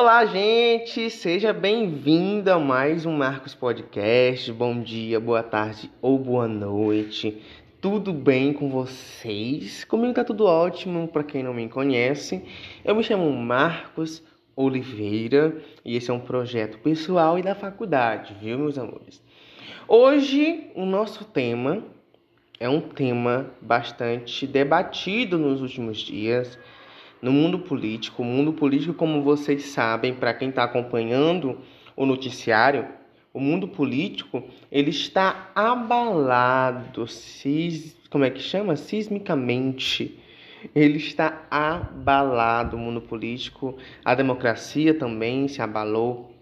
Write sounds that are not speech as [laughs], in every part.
Olá, gente! Seja bem-vindo a mais um Marcos Podcast. Bom dia, boa tarde ou boa noite. Tudo bem com vocês? Comigo tá tudo ótimo, para quem não me conhece. Eu me chamo Marcos Oliveira e esse é um projeto pessoal e da faculdade, viu, meus amores? Hoje, o nosso tema é um tema bastante debatido nos últimos dias no mundo político. O mundo político, como vocês sabem, para quem está acompanhando o noticiário, o mundo político ele está abalado, sis, como é que chama? Sismicamente. Ele está abalado, o mundo político. A democracia também se abalou.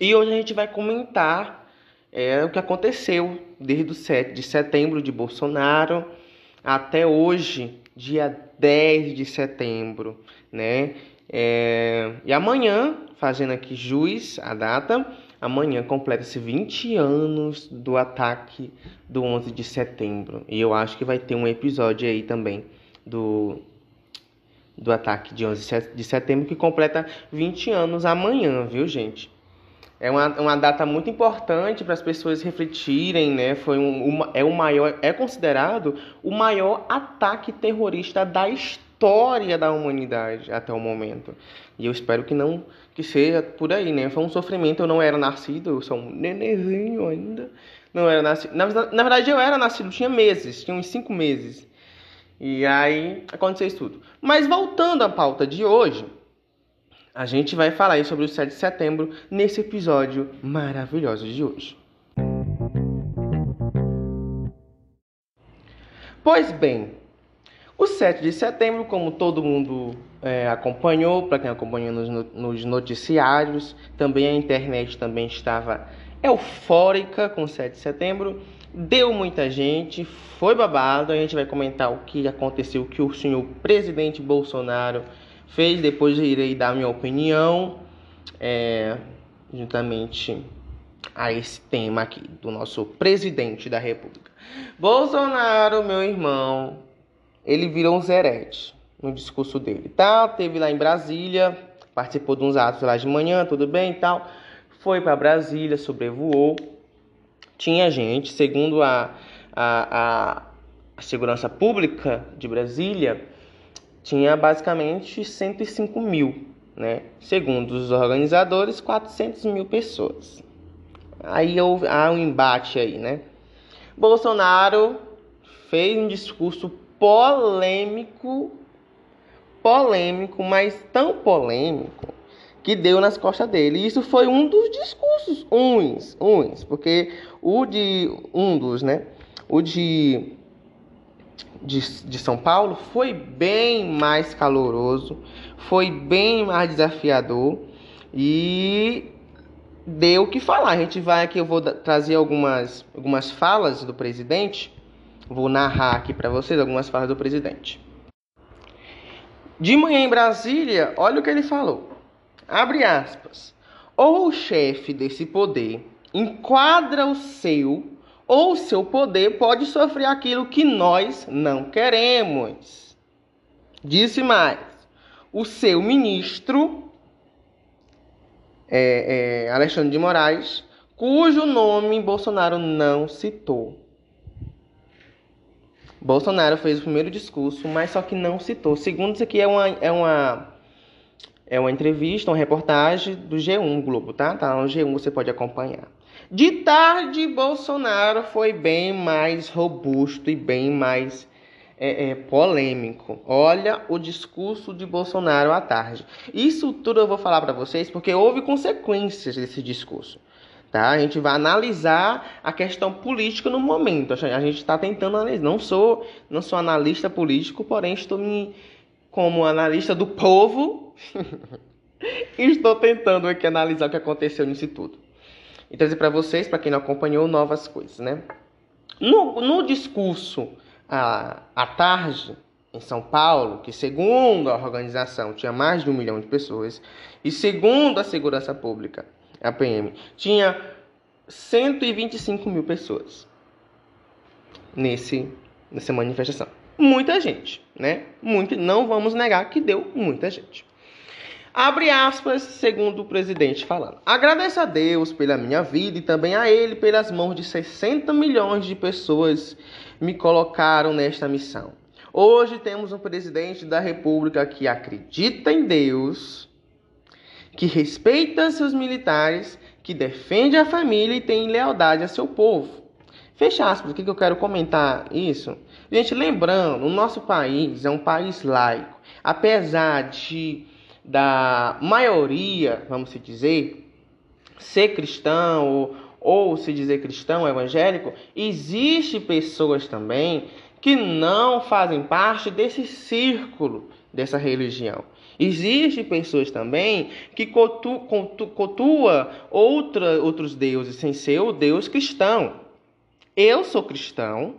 E hoje a gente vai comentar é, o que aconteceu desde o 7 de setembro de Bolsonaro até hoje, dia 10 de setembro, né? É, e amanhã, fazendo aqui juiz a data, amanhã completa-se 20 anos do ataque do 11 de setembro. E eu acho que vai ter um episódio aí também do, do ataque de 11 de setembro que completa 20 anos amanhã, viu, gente? É uma, uma data muito importante para as pessoas refletirem, né? Foi um, uma, é o maior, é considerado o maior ataque terrorista da história da humanidade até o momento. E eu espero que não que seja por aí, né? Foi um sofrimento. Eu não era nascido, eu sou um nenenzinho ainda. Não era nascido. Na, na verdade, eu era nascido, tinha meses, tinha uns cinco meses. E aí aconteceu isso tudo. Mas voltando à pauta de hoje, a gente vai falar sobre o 7 de setembro nesse episódio maravilhoso de hoje. Pois bem, o 7 de setembro, como todo mundo é, acompanhou, para quem acompanhou nos, nos, noticiários, também a internet também estava eufórica com o 7 de setembro, deu muita gente, foi babado, a gente vai comentar o que aconteceu, o que o senhor presidente Bolsonaro fez. Depois irei dar minha opinião, é, juntamente a esse tema aqui do nosso presidente da República. Bolsonaro, meu irmão, ele virou um zerete no discurso dele, tá? Teve lá em Brasília, participou de uns atos lá de manhã, tudo bem e tal. Foi para Brasília, sobrevoou. Tinha gente, segundo a, a, a segurança pública de Brasília, tinha basicamente 105 mil, né? Segundo os organizadores, 400 mil pessoas. Aí há um embate aí, né? Bolsonaro fez um discurso polêmico, polêmico, mas tão polêmico que deu nas costas dele. E isso foi um dos discursos uns, uns, porque o de um dos, né? O de de, de São Paulo foi bem mais caloroso, foi bem mais desafiador e deu o que falar. A gente vai aqui, eu vou trazer algumas, algumas falas do presidente, vou narrar aqui para vocês algumas falas do presidente. De manhã em Brasília, olha o que ele falou. Abre aspas. Ou o chefe desse poder enquadra o seu ou seu poder pode sofrer aquilo que nós não queremos. Disse mais: o seu ministro, é, é, Alexandre de Moraes, cujo nome Bolsonaro não citou. Bolsonaro fez o primeiro discurso, mas só que não citou. Segundo, isso aqui é uma, é uma, é uma entrevista, uma reportagem do G1 Globo, tá? Tá no G1, você pode acompanhar. De tarde, Bolsonaro foi bem mais robusto e bem mais é, é, polêmico. Olha o discurso de Bolsonaro à tarde. Isso tudo eu vou falar para vocês porque houve consequências desse discurso. Tá? A gente vai analisar a questão política no momento. A gente está tentando analisar. Não sou, não sou analista político, porém estou me, como analista do povo. [laughs] estou tentando aqui analisar o que aconteceu nisso tudo e trazer para vocês, para quem não acompanhou, novas coisas, né? No, no discurso à, à tarde, em São Paulo, que segundo a organização tinha mais de um milhão de pessoas, e segundo a Segurança Pública, a PM, tinha 125 mil pessoas nesse, nessa manifestação. Muita gente, né? Muito, não vamos negar que deu muita gente. Abre aspas, segundo o presidente falando. Agradeço a Deus pela minha vida e também a Ele pelas mãos de 60 milhões de pessoas me colocaram nesta missão. Hoje temos um presidente da República que acredita em Deus, que respeita seus militares, que defende a família e tem lealdade a seu povo. Fecha aspas, o que eu quero comentar isso? Gente, lembrando, o nosso país é um país laico. Apesar de da maioria, vamos se dizer, ser cristão ou, ou se dizer cristão evangélico, existe pessoas também que não fazem parte desse círculo dessa religião. Existem pessoas também que cotu, cotu, outra, outros deuses sem ser o Deus cristão. Eu sou cristão,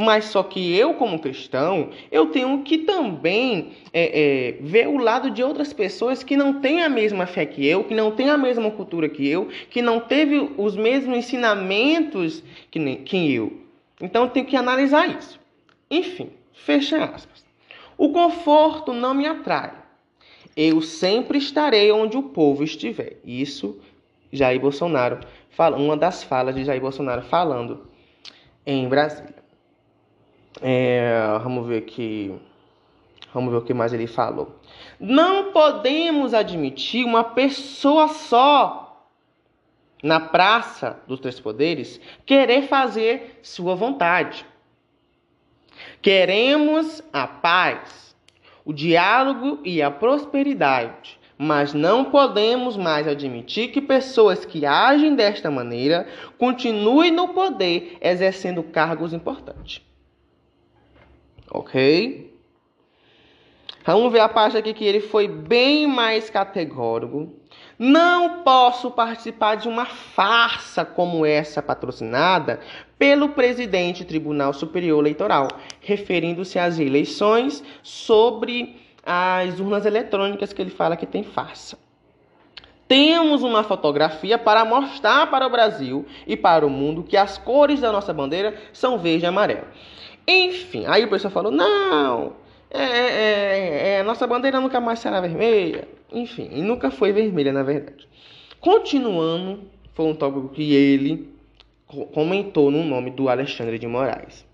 mas só que eu, como cristão, eu tenho que também é, é, ver o lado de outras pessoas que não têm a mesma fé que eu, que não têm a mesma cultura que eu, que não teve os mesmos ensinamentos que, nem, que eu. Então eu tenho que analisar isso. Enfim, fecha aspas. O conforto não me atrai. Eu sempre estarei onde o povo estiver. Isso, Jair Bolsonaro, uma das falas de Jair Bolsonaro falando em Brasília. É, vamos ver aqui. Vamos ver o que mais ele falou. Não podemos admitir uma pessoa só na praça dos três poderes querer fazer sua vontade. Queremos a paz, o diálogo e a prosperidade mas não podemos mais admitir que pessoas que agem desta maneira continuem no poder exercendo cargos importantes. Ok? Vamos ver a parte aqui que ele foi bem mais categórico. Não posso participar de uma farsa como essa patrocinada pelo presidente do Tribunal Superior Eleitoral, referindo-se às eleições sobre as urnas eletrônicas que ele fala que tem farsa. Temos uma fotografia para mostrar para o Brasil e para o mundo que as cores da nossa bandeira são verde e amarelo. Enfim, aí o pessoal falou: não, é, é, é, nossa bandeira nunca mais será vermelha. Enfim, e nunca foi vermelha, na verdade. Continuando, foi um tópico que ele comentou no nome do Alexandre de Moraes.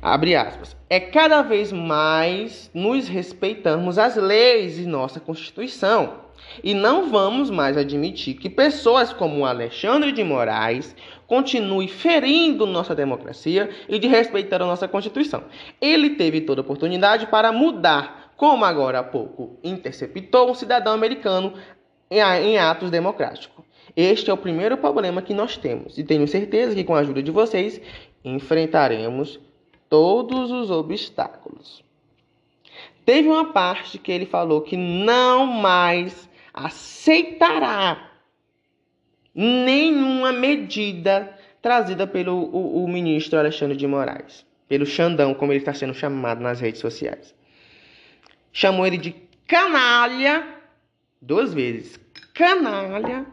Abre aspas. É cada vez mais nos respeitamos as leis e nossa Constituição. E não vamos mais admitir que pessoas como Alexandre de Moraes continuem ferindo nossa democracia e de respeitar a nossa Constituição. Ele teve toda a oportunidade para mudar, como agora há pouco interceptou um cidadão americano em atos democráticos. Este é o primeiro problema que nós temos e tenho certeza que com a ajuda de vocês enfrentaremos todos os obstáculos. Teve uma parte que ele falou que não mais aceitará nenhuma medida trazida pelo o, o ministro Alexandre de Moraes, pelo Xandão, como ele está sendo chamado nas redes sociais. Chamou ele de canalha duas vezes. Canalha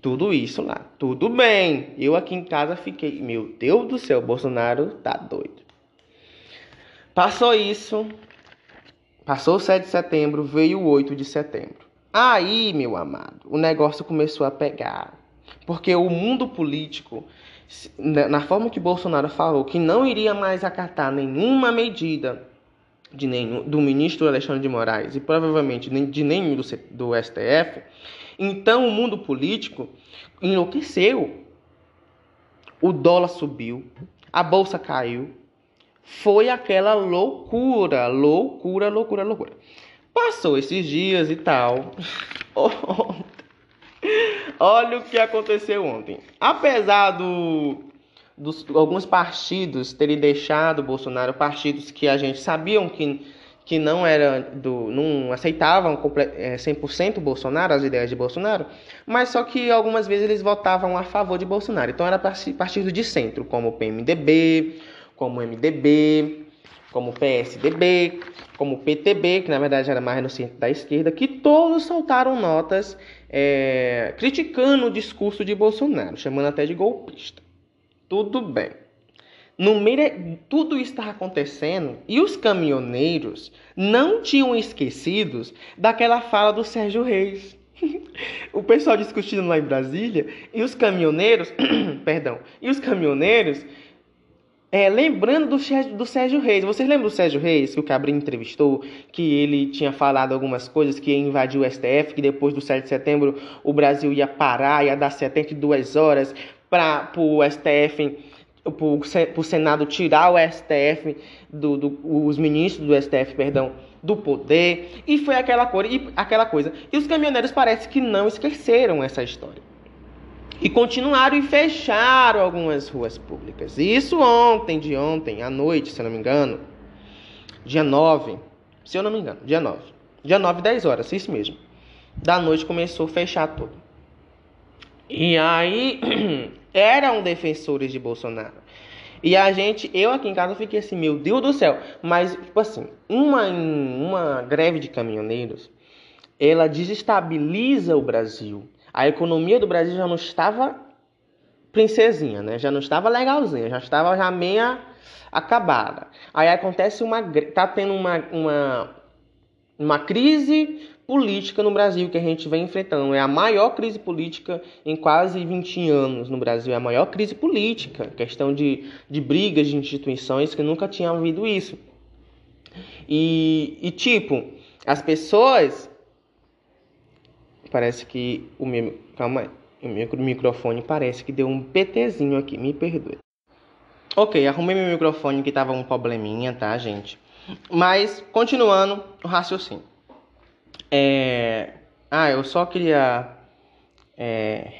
tudo isso lá. Tudo bem. Eu aqui em casa fiquei, meu Deus do céu, Bolsonaro tá doido. Passou isso. Passou o 7 de setembro, veio o 8 de setembro. Aí, meu amado, o negócio começou a pegar. Porque o mundo político, na forma que Bolsonaro falou que não iria mais acatar nenhuma medida de nenhum, do ministro Alexandre de Moraes e provavelmente de nenhum do, do STF, então o mundo político enlouqueceu. O dólar subiu, a bolsa caiu. Foi aquela loucura, loucura, loucura, loucura. Passou esses dias e tal. [laughs] Olha o que aconteceu ontem. Apesar do, dos alguns partidos terem deixado Bolsonaro, partidos que a gente sabiam que que não era do não aceitavam 100% é, Bolsonaro, as ideias de Bolsonaro, mas só que algumas vezes eles votavam a favor de Bolsonaro. Então era partido de centro, como o PMDB, como MDB, como PSDB, como PTB, que na verdade era mais no centro da esquerda, que todos soltaram notas é, criticando o discurso de Bolsonaro, chamando até de golpista. Tudo bem. no meio tudo isso estava acontecendo e os caminhoneiros não tinham esquecidos daquela fala do Sérgio Reis. [laughs] o pessoal discutindo lá em Brasília e os caminhoneiros, [clears throat] perdão, e os caminhoneiros é, lembrando do, do Sérgio Reis. Vocês lembram do Sérgio Reis, que o Cabrinho entrevistou, que ele tinha falado algumas coisas, que ia invadir o STF, que depois do 7 de setembro o Brasil ia parar, ia dar 72 horas para o STF, para o Senado tirar o STF, do, do, os ministros do STF, perdão, do poder. E foi aquela, cor, e, aquela coisa. E os caminhoneiros parece que não esqueceram essa história. E continuaram e fecharam algumas ruas públicas. Isso ontem, de ontem, à noite, se eu não me engano. Dia 9, se eu não me engano, dia 9. Dia 9, 10 horas, isso mesmo. Da noite começou a fechar tudo. E aí, [clears throat] eram defensores de Bolsonaro. E a gente, eu aqui em casa fiquei assim, meu Deus do céu. Mas, tipo assim, uma, uma greve de caminhoneiros, ela desestabiliza o Brasil a economia do Brasil já não estava princesinha, né? Já não estava legalzinha, já estava já meia acabada. Aí acontece uma tá tendo uma, uma uma crise política no Brasil que a gente vem enfrentando. É a maior crise política em quase 20 anos no Brasil. É a maior crise política. Questão de, de brigas de instituições que nunca tinha havido isso. E, e tipo, as pessoas Parece que o meu. Calma aí. O meu microfone parece que deu um PTzinho aqui. Me perdoe. Ok, arrumei meu microfone que tava um probleminha, tá, gente? Mas, continuando o raciocínio. É... Ah, eu só queria é...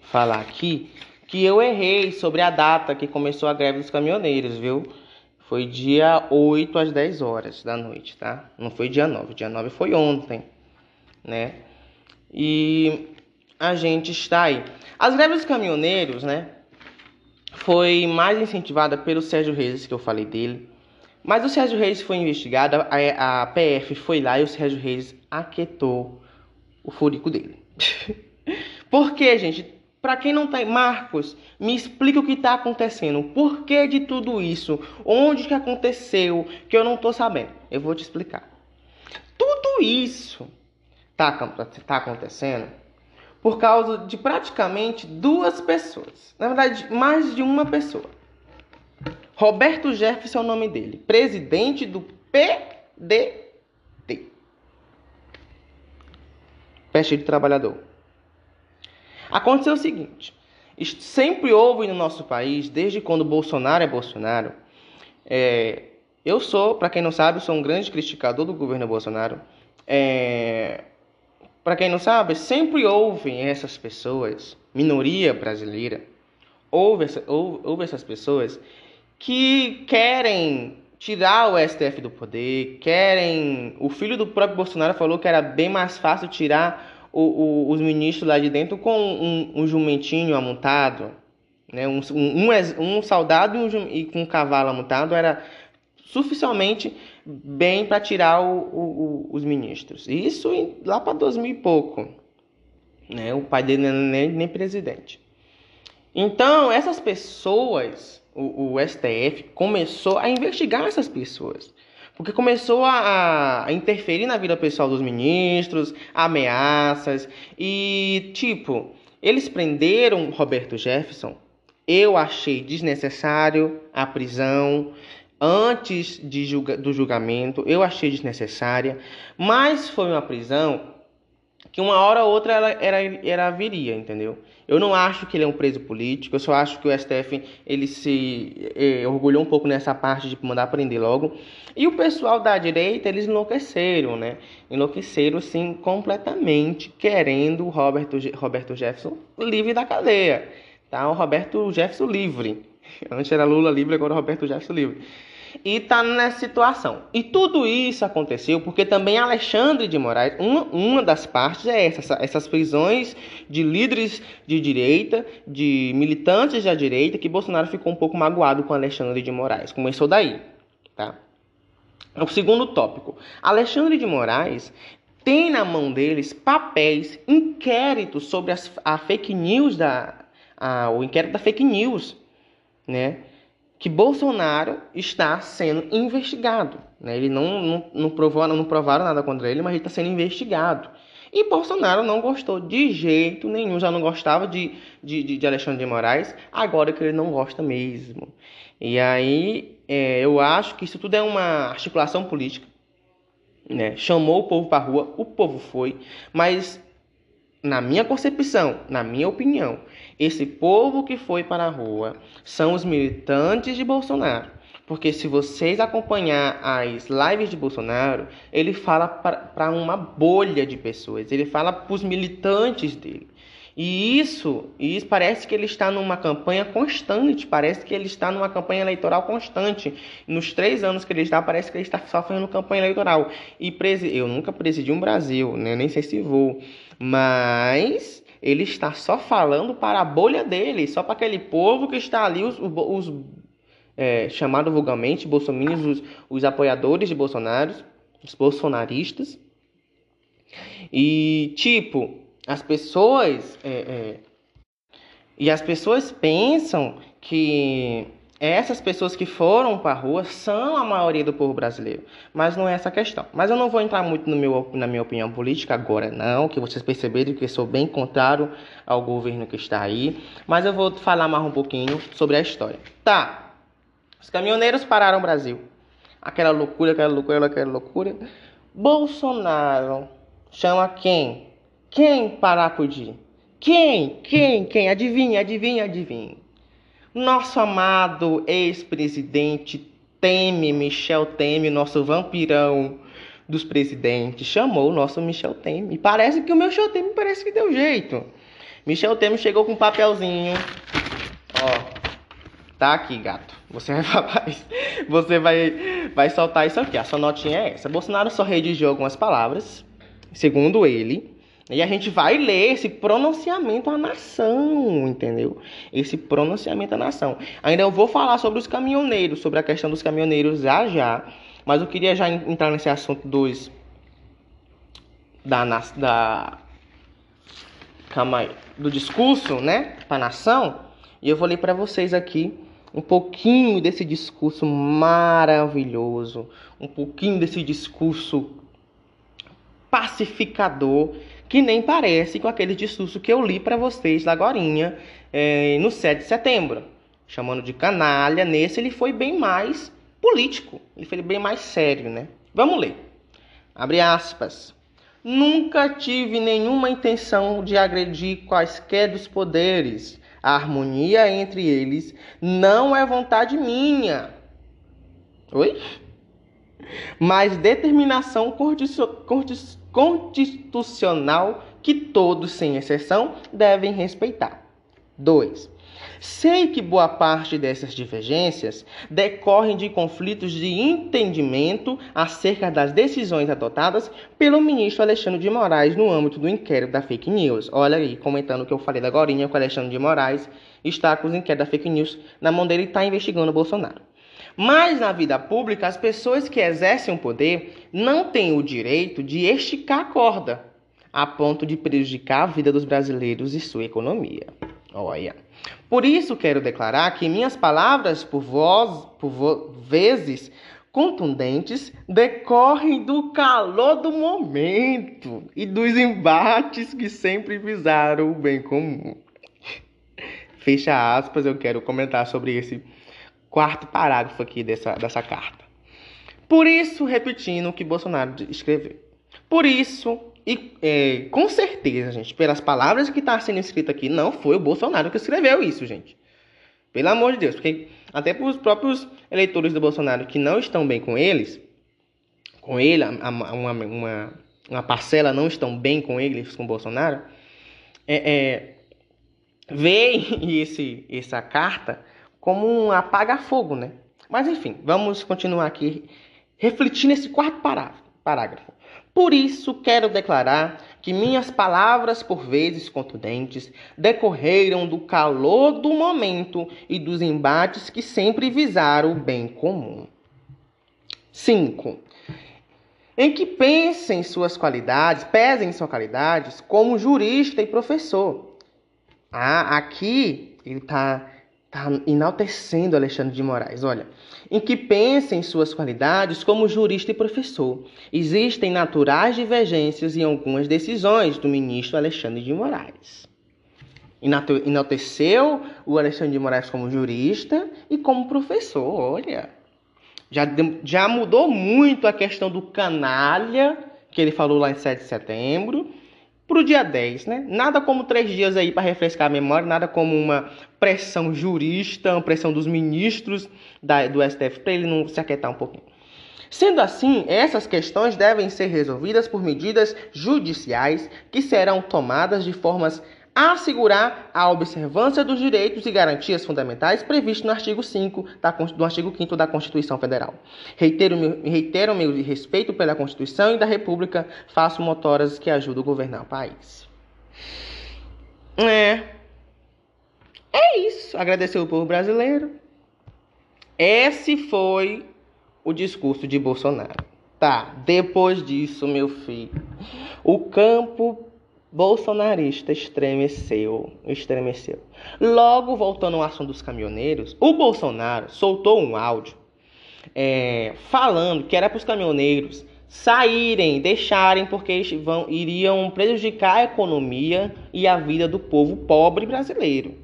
falar aqui que eu errei sobre a data que começou a greve dos caminhoneiros, viu? Foi dia 8 às 10 horas da noite, tá? Não foi dia 9. Dia 9 foi ontem, né? E a gente está aí. As greves dos caminhoneiros, né? Foi mais incentivada pelo Sérgio Reis, que eu falei dele. Mas o Sérgio Reis foi investigado, a, a PF foi lá e o Sérgio Reis aquietou o furico dele. [laughs] Por quê, gente? Para quem não tá Marcos, me explica o que está acontecendo. Por que de tudo isso? Onde que aconteceu? Que eu não tô sabendo. Eu vou te explicar. Tudo isso está tá acontecendo por causa de praticamente duas pessoas. Na verdade, mais de uma pessoa. Roberto Jefferson é o nome dele, presidente do PDT. Partido Trabalhador. Aconteceu o seguinte: sempre houve no nosso país, desde quando Bolsonaro é Bolsonaro, é, eu sou, para quem não sabe, sou um grande criticador do governo Bolsonaro. É, para quem não sabe, sempre ouvem essas pessoas, minoria brasileira, ouve, essa, essas pessoas que querem tirar o STF do poder, querem. O filho do próprio Bolsonaro falou que era bem mais fácil tirar o, o, os ministros lá de dentro com um, um jumentinho amontado, né? um, um, um soldado e, um, e com um cavalo amontado era suficientemente bem para tirar o, o, os ministros. Isso lá para 2000 e pouco. Né? O pai dele é nem, nem presidente. Então, essas pessoas, o, o, STF começou a investigar essas pessoas. Porque começou a, a, interferir na vida pessoal dos ministros, ameaças. E, tipo, eles prenderam Roberto Jefferson. Eu achei desnecessário a prisão antes de julga, do julgamento, eu achei desnecessária, mas foi uma prisão que uma hora ou outra ela era, era viria, entendeu? Eu não acho que ele é um preso político, eu só acho que o STF ele se eh, orgulhou um pouco nessa parte de mandar prender logo. E o pessoal da direita, eles enlouqueceram, né? Enlouqueceram, sim, completamente, querendo o Roberto, Roberto Jefferson livre da cadeia, tá? O Roberto Jefferson livre. [laughs] Antes era Lula livre, agora Roberto Jefferson livre e está nessa situação. E tudo isso aconteceu porque também Alexandre de Moraes, uma, uma das partes é essa, essas prisões de líderes de direita, de militantes da direita, que Bolsonaro ficou um pouco magoado com Alexandre de Moraes. Começou daí, tá? O segundo tópico. Alexandre de Moraes tem na mão deles papéis, inquéritos sobre as, a fake news da a, o inquérito da fake news, né? que Bolsonaro está sendo investigado. Né? Ele não, não, não, provou, não provaram nada contra ele, mas ele está sendo investigado. E Bolsonaro não gostou de jeito nenhum, já não gostava de, de, de Alexandre de Moraes, agora que ele não gosta mesmo. E aí é, eu acho que isso tudo é uma articulação política. Né? Chamou o povo para rua, o povo foi, mas na minha concepção, na minha opinião, esse povo que foi para a rua são os militantes de Bolsonaro. Porque se vocês acompanhar as lives de Bolsonaro, ele fala para uma bolha de pessoas, ele fala para os militantes dele. E isso, isso parece que ele está numa campanha constante, parece que ele está numa campanha eleitoral constante. Nos três anos que ele está, parece que ele está só fazendo campanha eleitoral. E eu nunca presidi um Brasil, né? nem sei se vou, mas ele está só falando para a bolha dele, só para aquele povo que está ali, os, os é, chamado vulgarmente bolsominions, os, os apoiadores de Bolsonaro, os bolsonaristas. E tipo, as pessoas é, é, e as pessoas pensam que essas pessoas que foram para a rua são a maioria do povo brasileiro, mas não é essa a questão. Mas eu não vou entrar muito meu, na minha opinião política agora, não, que vocês perceberam que eu sou bem contrário ao governo que está aí, mas eu vou falar mais um pouquinho sobre a história. Tá, os caminhoneiros pararam o Brasil. Aquela loucura, aquela loucura, aquela loucura. Bolsonaro chama quem? Quem para acudir? Quem? Quem? Quem? Adivinha, adivinha, adivinha. Nosso amado ex-presidente Temer, Michel Temer, nosso vampirão dos presidentes, chamou o nosso Michel Temer. Parece que o Michel Temer parece que deu jeito. Michel Temer chegou com um papelzinho. Ó, tá aqui, gato. Você vai. [laughs] Você vai, vai soltar isso aqui. A sua notinha é essa. Bolsonaro só redigiu algumas palavras, segundo ele, e a gente vai ler esse pronunciamento à nação, entendeu? Esse pronunciamento à nação. Ainda eu vou falar sobre os caminhoneiros, sobre a questão dos caminhoneiros já já. Mas eu queria já entrar nesse assunto dos. Da. da calma aí. Do discurso, né? Para a nação. E eu vou ler para vocês aqui um pouquinho desse discurso maravilhoso. Um pouquinho desse discurso pacificador que nem parece com aquele discurso que eu li para vocês agora é, no 7 de setembro, chamando de canalha. Nesse ele foi bem mais político, ele foi bem mais sério, né? Vamos ler. Abre aspas. Nunca tive nenhuma intenção de agredir quaisquer dos poderes. A harmonia entre eles não é vontade minha. Oi? Mas determinação constitucional que todos, sem exceção, devem respeitar. 2. Sei que boa parte dessas divergências decorrem de conflitos de entendimento acerca das decisões adotadas pelo ministro Alexandre de Moraes no âmbito do inquérito da fake news. Olha aí, comentando o que eu falei da Gorinha, que o Alexandre de Moraes está com os inquéritos da fake news na mão dele e está investigando o Bolsonaro. Mas na vida pública, as pessoas que exercem o poder não têm o direito de esticar a corda a ponto de prejudicar a vida dos brasileiros e sua economia. Olha. Por isso quero declarar que minhas palavras, por voz, por vo vezes contundentes, decorrem do calor do momento e dos embates que sempre visaram o bem comum. Fecha aspas, eu quero comentar sobre esse quarto parágrafo aqui dessa, dessa carta. Por isso, repetindo o que Bolsonaro escreveu. Por isso, e é, com certeza, gente, pelas palavras que está sendo escrito aqui, não foi o Bolsonaro que escreveu isso, gente. Pelo amor de Deus, porque até para os próprios eleitores do Bolsonaro que não estão bem com eles, com ele, uma, uma, uma parcela não estão bem com eles, com Bolsonaro, é, é, veem [laughs] esse, essa carta como um apaga-fogo, né? Mas enfim, vamos continuar aqui refletindo esse quarto parágrafo. Por isso quero declarar que minhas palavras, por vezes contundentes, decorreram do calor do momento e dos embates que sempre visaram o bem comum. 5. Em que pensem suas qualidades, pesem suas qualidades como jurista e professor. Ah, aqui ele está está enaltecendo Alexandre de Moraes. Olha, em que pensa em suas qualidades como jurista e professor. Existem naturais divergências em algumas decisões do ministro Alexandre de Moraes. Enalteceu o Alexandre de Moraes como jurista e como professor, olha. Já, já mudou muito a questão do canalha, que ele falou lá em 7 de setembro, para o dia 10, né? Nada como três dias aí para refrescar a memória, nada como uma pressão jurista, uma pressão dos ministros da, do STF para ele não se aquietar um pouquinho. Sendo assim, essas questões devem ser resolvidas por medidas judiciais que serão tomadas de formas assegurar a observância dos direitos e garantias fundamentais previstos no artigo 5 da, do artigo 5 da Constituição Federal. Reitero meu, reitero meu respeito pela Constituição e da República, faço motoras que ajudam a governar o país. É. É isso. Agradecer o povo brasileiro. Esse foi o discurso de Bolsonaro. Tá, depois disso, meu filho, o campo bolsonarista estremeceu, estremeceu. Logo, voltando ao assunto dos caminhoneiros, o Bolsonaro soltou um áudio é, falando que era para os caminhoneiros saírem, deixarem, porque vão, iriam prejudicar a economia e a vida do povo pobre brasileiro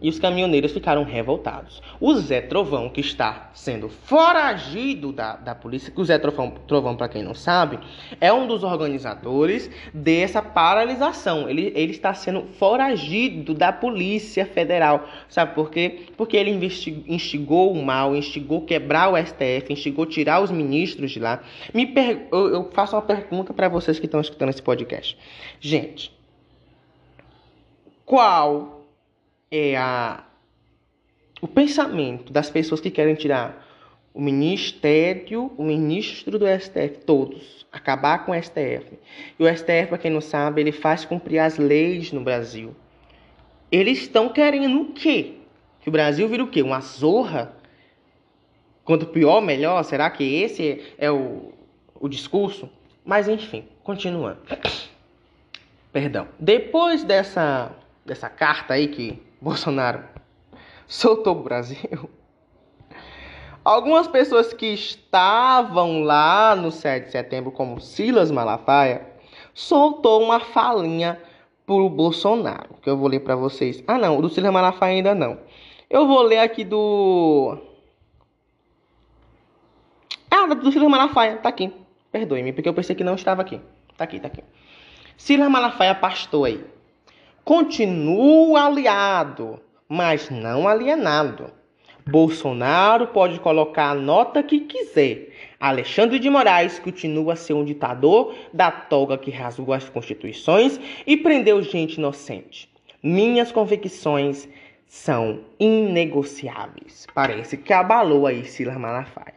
e os caminhoneiros ficaram revoltados. O Zé Trovão, que está sendo foragido da, da polícia, o Zé Trovão, Trovão para quem não sabe, é um dos organizadores dessa paralisação. Ele, ele está sendo foragido da Polícia Federal. Sabe por quê? Porque ele instigou o mal, instigou quebrar o STF, instigou tirar os ministros de lá. Me per... eu faço uma pergunta para vocês que estão escutando esse podcast. Gente, qual é a, o pensamento das pessoas que querem tirar o ministério, o ministro do STF, todos, acabar com o STF. E o STF, para quem não sabe, ele faz cumprir as leis no Brasil. Eles estão querendo o quê? Que o Brasil vira o quê? Uma zorra? Quanto pior, melhor? Será que esse é o, o discurso? Mas enfim, continuando. [coughs] Perdão. Depois dessa, dessa carta aí que Bolsonaro soltou o Brasil. Algumas pessoas que estavam lá no 7 de setembro, como Silas Malafaia, soltou uma falinha pro Bolsonaro, que eu vou ler para vocês. Ah, não, do Silas Malafaia ainda não. Eu vou ler aqui do Ah, do Silas Malafaia, tá aqui. Perdoe-me, porque eu pensei que não estava aqui. Tá aqui, tá aqui. Silas Malafaia pastor aí continua aliado, mas não alienado. Bolsonaro pode colocar a nota que quiser. Alexandre de Moraes continua a ser um ditador da toga que rasgou as constituições e prendeu gente inocente. Minhas convicções são inegociáveis. Parece que abalou aí Silas Malafaia.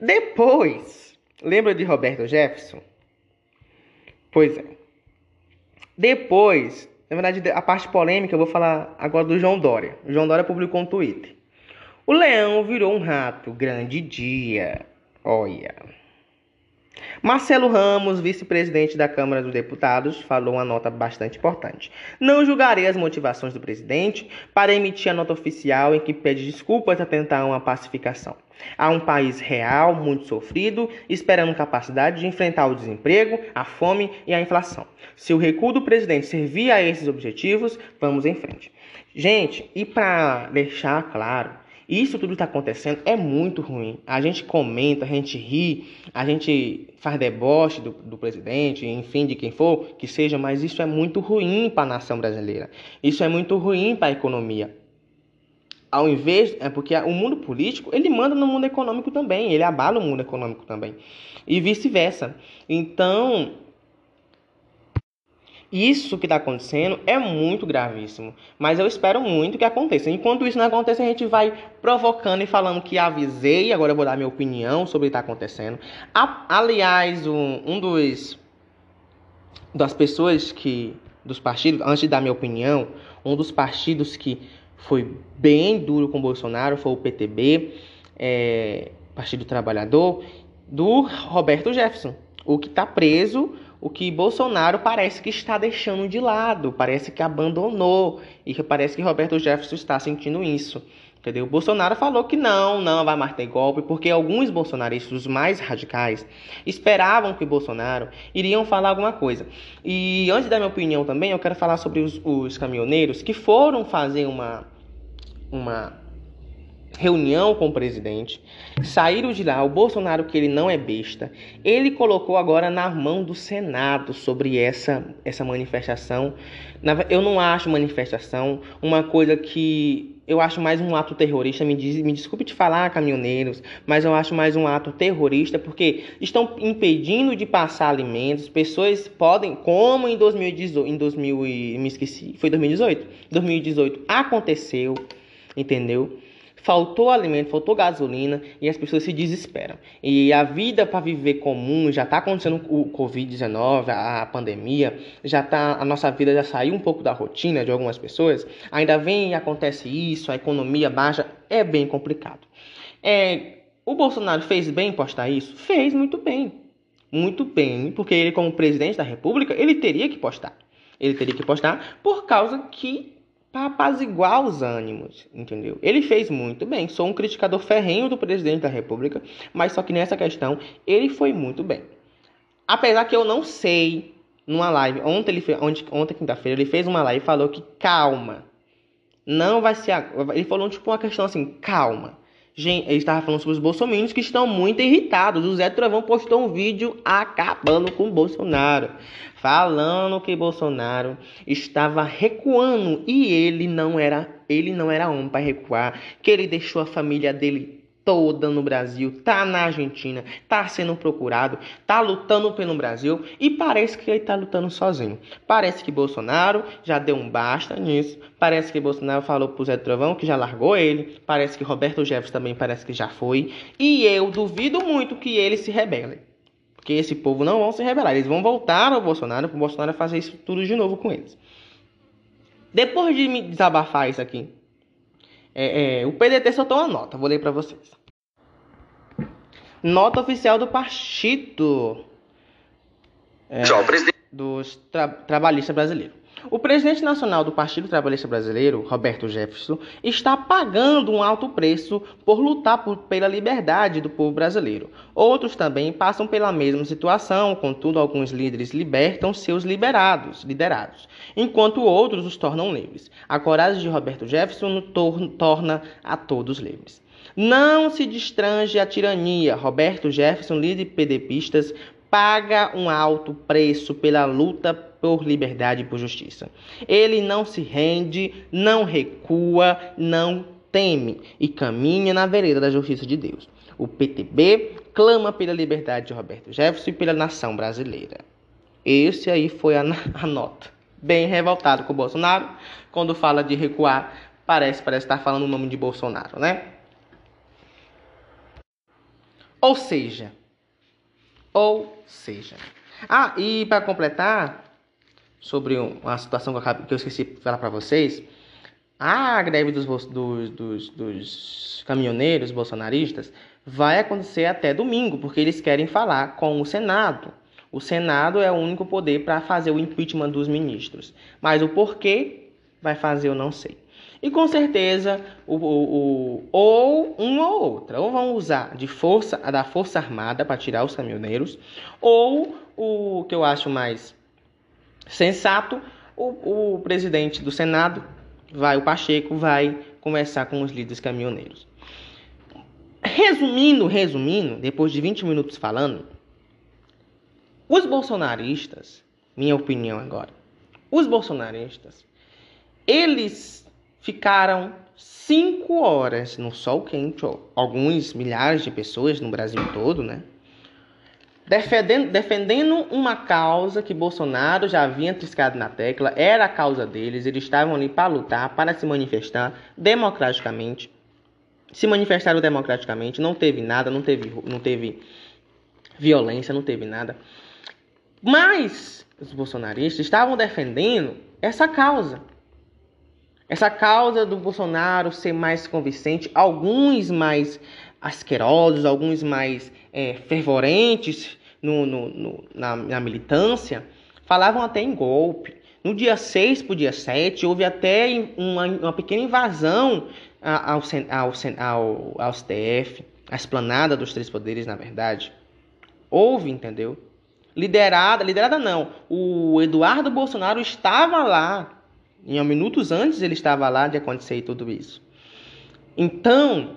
Depois, lembra de Roberto Jefferson? Pois é. Depois na verdade, a parte polêmica eu vou falar agora do João Dória. O João Dória publicou um Twitter. O leão virou um rato. Grande dia. Olha. Marcelo Ramos, vice-presidente da Câmara dos Deputados, falou uma nota bastante importante. Não julgarei as motivações do presidente para emitir a nota oficial em que pede desculpas a tentar uma pacificação. Há um país real, muito sofrido, esperando capacidade de enfrentar o desemprego, a fome e a inflação. Se o recuo do presidente servir a esses objetivos, vamos em frente. Gente, e para deixar claro, isso tudo está acontecendo é muito ruim. A gente comenta, a gente ri, a gente faz deboche do, do presidente, enfim, de quem for que seja, mas isso é muito ruim para a nação brasileira. Isso é muito ruim para a economia. Ao invés, é porque o mundo político ele manda no mundo econômico também, ele abala o mundo econômico também e vice-versa. Então isso que está acontecendo é muito gravíssimo, mas eu espero muito que aconteça. Enquanto isso não acontece, a gente vai provocando e falando que avisei, agora eu vou dar minha opinião sobre o que está acontecendo. aliás, um, um dos das pessoas que dos partidos, antes de dar minha opinião, um dos partidos que foi bem duro com Bolsonaro foi o PTB, é, Partido Trabalhador, do Roberto Jefferson, o que está preso o que Bolsonaro parece que está deixando de lado, parece que abandonou e que parece que Roberto Jefferson está sentindo isso. Entendeu? Bolsonaro falou que não, não vai mais ter golpe, porque alguns bolsonaristas, mais radicais, esperavam que Bolsonaro iriam falar alguma coisa. E antes da minha opinião também, eu quero falar sobre os, os caminhoneiros que foram fazer uma, uma reunião com o presidente, saíram de lá. O Bolsonaro, que ele não é besta, ele colocou agora na mão do Senado sobre essa, essa manifestação. Eu não acho manifestação uma coisa que. Eu acho mais um ato terrorista. Me, diz, me desculpe te falar, caminhoneiros, mas eu acho mais um ato terrorista porque estão impedindo de passar alimentos. Pessoas podem, como em 2018, em 2000 me esqueci, foi 2018. 2018 aconteceu, entendeu? Faltou alimento, faltou gasolina e as pessoas se desesperam. E a vida para viver comum já está acontecendo o Covid-19, a pandemia, já tá, a nossa vida já saiu um pouco da rotina de algumas pessoas. Ainda vem e acontece isso, a economia baixa, é bem complicado. É, o Bolsonaro fez bem em postar isso? Fez muito bem. Muito bem, porque ele, como presidente da República, ele teria que postar. Ele teria que postar por causa que para apaziguar os ânimos, entendeu? Ele fez muito bem. Sou um criticador ferrenho do presidente da República, mas só que nessa questão ele foi muito bem. Apesar que eu não sei numa live, ontem ele fez, ontem, ontem quinta-feira ele fez uma live e falou que calma. Não vai ser, ele falou tipo uma questão assim, calma. Gente, ele estava falando sobre os bolsominions que estão muito irritados. O Zé Trovão postou um vídeo acabando com o Bolsonaro falando que Bolsonaro estava recuando e ele não era, ele não era homem para recuar, que ele deixou a família dele toda no Brasil, tá na Argentina, tá sendo procurado, tá lutando pelo Brasil e parece que ele tá lutando sozinho. Parece que Bolsonaro já deu um basta nisso. Parece que Bolsonaro falou pro Zé Trovão que já largou ele. Parece que Roberto Jefferson também parece que já foi. E eu duvido muito que ele se rebele. Porque esse povo não vão se rebelar. Eles vão voltar ao Bolsonaro para o Bolsonaro fazer isso tudo de novo com eles. Depois de me desabafar isso aqui, é, é, o PDT soltou uma nota. Vou ler para vocês. Nota oficial do partido é, dos tra trabalhistas brasileiros. O presidente nacional do Partido Trabalhista Brasileiro, Roberto Jefferson, está pagando um alto preço por lutar por, pela liberdade do povo brasileiro. Outros também passam pela mesma situação, contudo, alguns líderes libertam seus liberados, liderados, enquanto outros os tornam livres. A coragem de Roberto Jefferson tor torna a todos livres. Não se destrange a tirania. Roberto Jefferson, líder PDPistas, paga um alto preço pela luta por liberdade e por justiça. Ele não se rende, não recua, não teme e caminha na vereda da justiça de Deus. O PTB clama pela liberdade de Roberto Jefferson e pela nação brasileira. Esse aí foi a, [laughs] a nota. Bem revoltado com o Bolsonaro. Quando fala de recuar, parece, parece estar falando o nome de Bolsonaro, né? Ou seja, ou seja. Ah, e para completar, sobre uma situação que eu esqueci de falar para vocês, a greve dos, dos, dos, dos, caminhoneiros bolsonaristas vai acontecer até domingo, porque eles querem falar com o Senado. O Senado é o único poder para fazer o impeachment dos ministros. Mas o porquê vai fazer eu não sei. E com certeza, o, o, o, ou uma ou outra, ou vão usar de força da Força Armada para tirar os caminhoneiros, ou o que eu acho mais sensato, o, o presidente do Senado, vai, o Pacheco, vai conversar com os líderes caminhoneiros. Resumindo, resumindo, depois de 20 minutos falando, os bolsonaristas, minha opinião agora, os bolsonaristas, eles ficaram cinco horas no sol quente, alguns milhares de pessoas no Brasil todo, né? Defendendo, defendendo uma causa que Bolsonaro já havia triscado na tecla, era a causa deles, eles estavam ali para lutar, para se manifestar democraticamente. Se manifestaram democraticamente, não teve nada, não teve, não teve violência, não teve nada. Mas os bolsonaristas estavam defendendo essa causa. Essa causa do Bolsonaro ser mais convincente, alguns mais asquerosos, alguns mais é, fervorentes, no, no, no na, na, militância falavam até em golpe. No dia 6 para o dia 7, houve até uma, uma pequena invasão ao, ao, ao, ao STF, a esplanada dos três poderes, na verdade. Houve, entendeu? Liderada, liderada não. O Eduardo Bolsonaro estava lá. Em minutos antes ele estava lá de acontecer tudo isso. Então,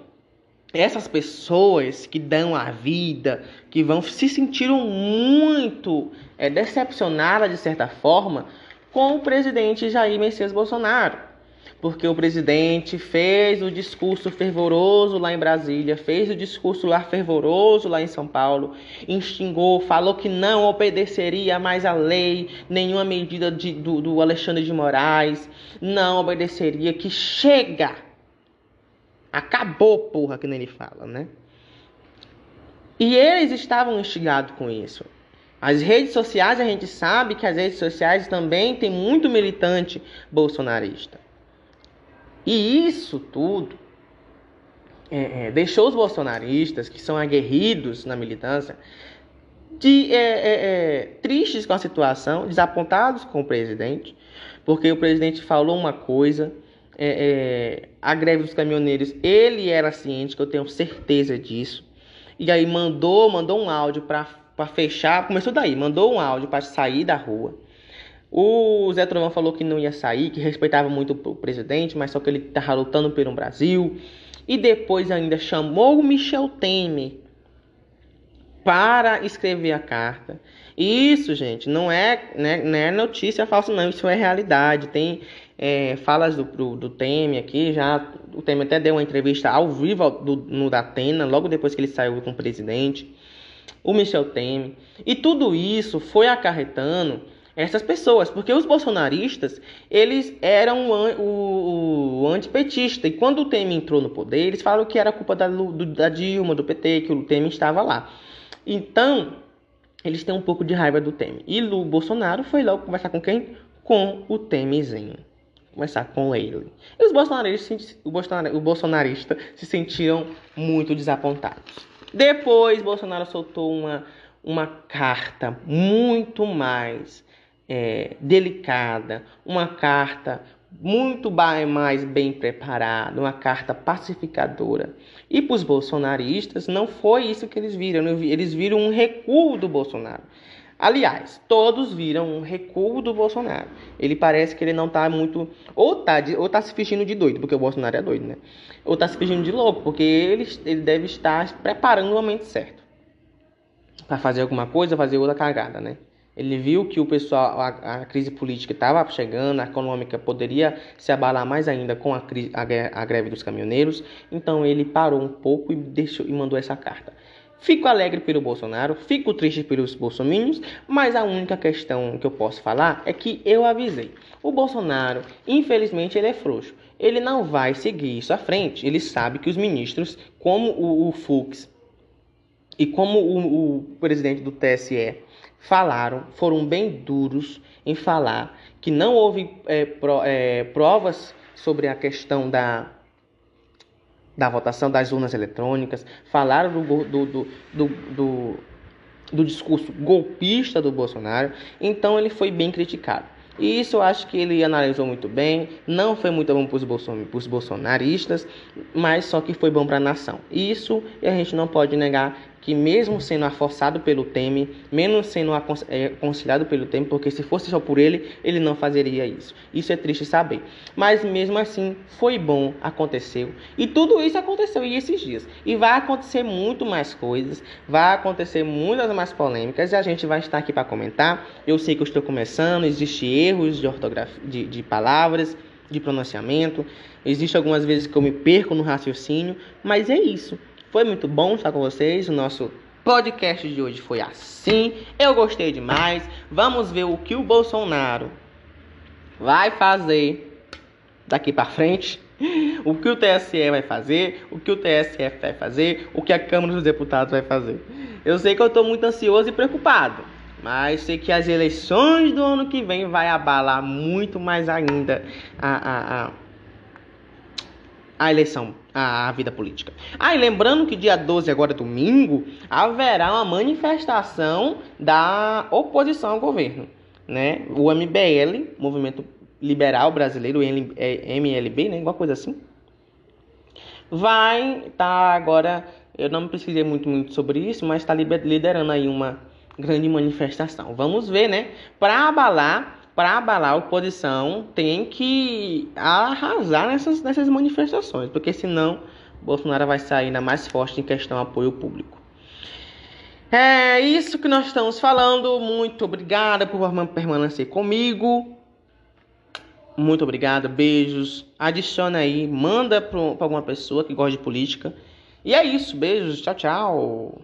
essas pessoas que dão a vida, que vão se sentiram muito é, decepcionadas de certa forma com o presidente Jair Messias Bolsonaro. Porque o presidente fez o discurso fervoroso lá em Brasília, fez o discurso lá fervoroso lá em São Paulo, instigou, falou que não obedeceria mais a lei, nenhuma medida de, do, do Alexandre de Moraes, não obedeceria, que chega Acabou, porra, que nem ele fala, né? E eles estavam instigados com isso. As redes sociais, a gente sabe que as redes sociais também tem muito militante bolsonarista. E isso tudo é, é, deixou os bolsonaristas, que são aguerridos na militância, de, é, é, é, tristes com a situação, desapontados com o presidente, porque o presidente falou uma coisa, é, é, a greve dos caminhoneiros, ele era ciente, que eu tenho certeza disso. E aí mandou, mandou um áudio para fechar, começou daí, mandou um áudio para sair da rua. O Zé Trovão falou que não ia sair, que respeitava muito o presidente, mas só que ele estava lutando pelo Brasil. E depois ainda chamou o Michel Temer para escrever a carta. Isso, gente, não é, né, não é notícia falsa, não. Isso é realidade. Tem é, falas do, do, do Temer aqui, já o Temer até deu uma entrevista ao vivo do, no Datena, logo depois que ele saiu com o presidente, o Michel Temer. E tudo isso foi acarretando essas pessoas, porque os bolsonaristas, eles eram o, o, o antipetista, e quando o Temer entrou no poder, eles falaram que era culpa da, do, da Dilma, do PT, que o Temer estava lá. Então, eles têm um pouco de raiva do Temer. E o Bolsonaro foi logo conversar com quem? Com o Temerzinho começar com ele. E os bolsonaristas, o, bolsonarista, o bolsonarista se sentiram muito desapontados. Depois, Bolsonaro soltou uma, uma carta muito mais é, delicada, uma carta muito mais bem preparada, uma carta pacificadora. E para os bolsonaristas, não foi isso que eles viram. Eles viram um recuo do Bolsonaro. Aliás, todos viram um recuo do Bolsonaro. Ele parece que ele não tá muito. Ou tá, de, ou tá se fingindo de doido, porque o Bolsonaro é doido, né? Ou tá se fingindo de louco, porque ele, ele deve estar preparando o momento certo. para fazer alguma coisa, fazer outra cagada, né? Ele viu que o pessoal, a, a crise política estava chegando, a econômica poderia se abalar mais ainda com a, a, a greve dos caminhoneiros, então ele parou um pouco e, deixou, e mandou essa carta. Fico alegre pelo Bolsonaro, fico triste pelos bolsominions, mas a única questão que eu posso falar é que eu avisei. O Bolsonaro, infelizmente, ele é frouxo. Ele não vai seguir isso à frente. Ele sabe que os ministros, como o, o Fux e como o, o presidente do TSE falaram, foram bem duros em falar que não houve é, pro, é, provas sobre a questão da da votação das urnas eletrônicas, falaram do, do, do, do, do discurso golpista do Bolsonaro, então ele foi bem criticado. E isso eu acho que ele analisou muito bem, não foi muito bom para os bolsonaristas, mas só que foi bom para a nação. Isso a gente não pode negar que mesmo sendo forçado pelo Temer, menos sendo é, aconselhado pelo Temer, porque se fosse só por ele, ele não fazeria isso. Isso é triste saber. Mas mesmo assim, foi bom, aconteceu. E tudo isso aconteceu e esses dias. E vai acontecer muito mais coisas, vai acontecer muitas mais polêmicas e a gente vai estar aqui para comentar. Eu sei que eu estou começando, existem erros de ortografia, de, de palavras, de pronunciamento. Existem algumas vezes que eu me perco no raciocínio, mas é isso. Foi muito bom estar com vocês. O nosso podcast de hoje foi assim. Eu gostei demais. Vamos ver o que o Bolsonaro vai fazer daqui para frente. [laughs] O que o TSE vai fazer, o que o TSF vai fazer, o que a Câmara dos Deputados vai fazer. Eu sei que eu estou muito ansioso e preocupado, mas sei que as eleições do ano que vem vai abalar muito mais ainda a, a, a, a eleição a vida política. Ah, e lembrando que dia 12, agora domingo, haverá uma manifestação da oposição ao governo. Né? O MBL, Movimento Liberal Brasileiro, MLB, né? alguma coisa assim, vai estar tá agora, eu não precisei muito, muito sobre isso, mas está liderando aí uma grande manifestação. Vamos ver, né? Para abalar para abalar a oposição, tem que arrasar nessas, nessas manifestações, porque senão Bolsonaro vai sair ainda mais forte em questão apoio público. É isso que nós estamos falando. Muito obrigada por permanecer comigo. Muito obrigada, beijos. Adiciona aí, manda para alguma pessoa que gosta de política. E é isso, beijos, tchau, tchau.